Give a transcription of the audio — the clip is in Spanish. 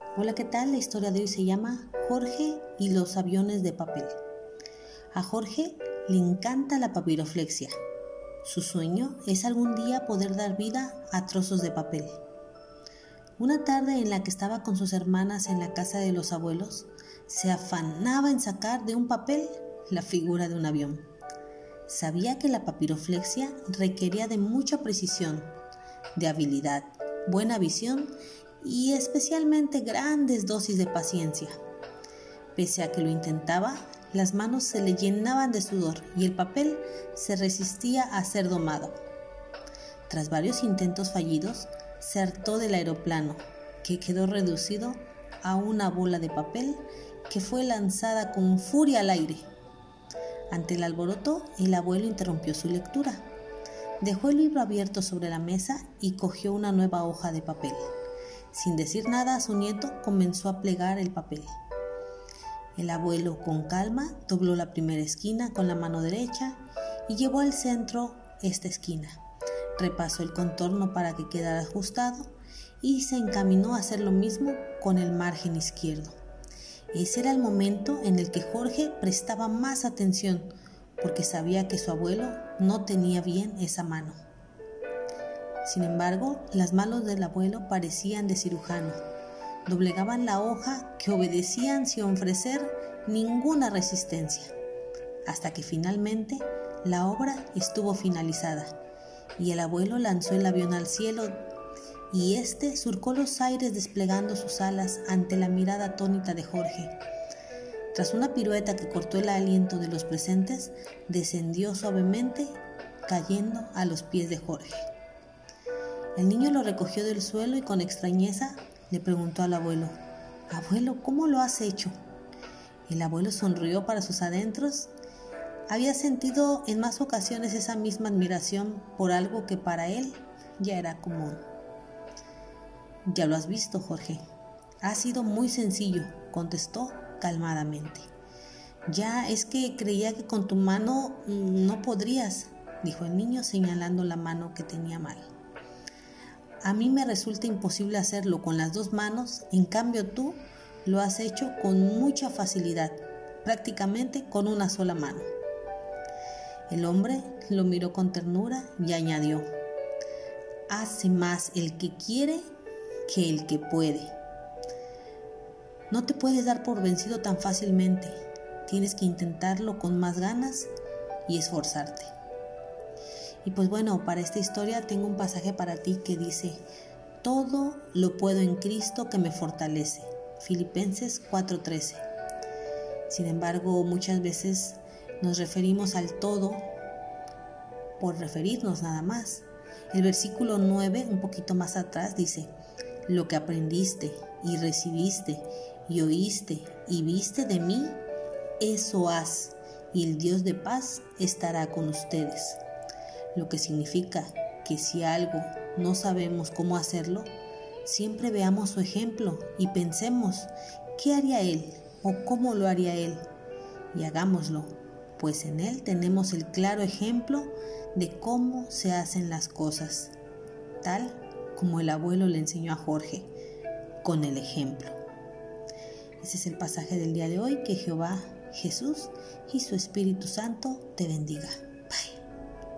Hola, ¿qué tal? La historia de hoy se llama Jorge y los aviones de papel. A Jorge le encanta la papiroflexia. Su sueño es algún día poder dar vida a trozos de papel. Una tarde en la que estaba con sus hermanas en la casa de los abuelos, se afanaba en sacar de un papel la figura de un avión. Sabía que la papiroflexia requería de mucha precisión, de habilidad, buena visión y especialmente grandes dosis de paciencia. Pese a que lo intentaba, las manos se le llenaban de sudor y el papel se resistía a ser domado. Tras varios intentos fallidos, se hartó del aeroplano, que quedó reducido a una bola de papel que fue lanzada con furia al aire. Ante el alboroto, el abuelo interrumpió su lectura. Dejó el libro abierto sobre la mesa y cogió una nueva hoja de papel. Sin decir nada a su nieto, comenzó a plegar el papel. El abuelo, con calma, dobló la primera esquina con la mano derecha y llevó al centro esta esquina repasó el contorno para que quedara ajustado y se encaminó a hacer lo mismo con el margen izquierdo. Ese era el momento en el que Jorge prestaba más atención porque sabía que su abuelo no tenía bien esa mano. Sin embargo, las manos del abuelo parecían de cirujano. Doblegaban la hoja que obedecían sin ofrecer ninguna resistencia, hasta que finalmente la obra estuvo finalizada y el abuelo lanzó el avión al cielo y éste surcó los aires desplegando sus alas ante la mirada atónita de Jorge. Tras una pirueta que cortó el aliento de los presentes, descendió suavemente, cayendo a los pies de Jorge. El niño lo recogió del suelo y con extrañeza le preguntó al abuelo, Abuelo, ¿cómo lo has hecho? El abuelo sonrió para sus adentros había sentido en más ocasiones esa misma admiración por algo que para él ya era común. Ya lo has visto, Jorge. Ha sido muy sencillo, contestó calmadamente. Ya es que creía que con tu mano no podrías, dijo el niño señalando la mano que tenía mal. A mí me resulta imposible hacerlo con las dos manos, en cambio tú lo has hecho con mucha facilidad, prácticamente con una sola mano. El hombre lo miró con ternura y añadió, hace más el que quiere que el que puede. No te puedes dar por vencido tan fácilmente, tienes que intentarlo con más ganas y esforzarte. Y pues bueno, para esta historia tengo un pasaje para ti que dice, todo lo puedo en Cristo que me fortalece. Filipenses 4:13. Sin embargo, muchas veces nos referimos al todo por referirnos nada más. El versículo 9, un poquito más atrás, dice, lo que aprendiste y recibiste y oíste y viste de mí, eso haz, y el Dios de paz estará con ustedes. Lo que significa que si algo no sabemos cómo hacerlo, siempre veamos su ejemplo y pensemos, ¿qué haría Él o cómo lo haría Él? Y hagámoslo pues en él tenemos el claro ejemplo de cómo se hacen las cosas, tal como el abuelo le enseñó a Jorge, con el ejemplo. Ese es el pasaje del día de hoy, que Jehová, Jesús y su Espíritu Santo te bendiga.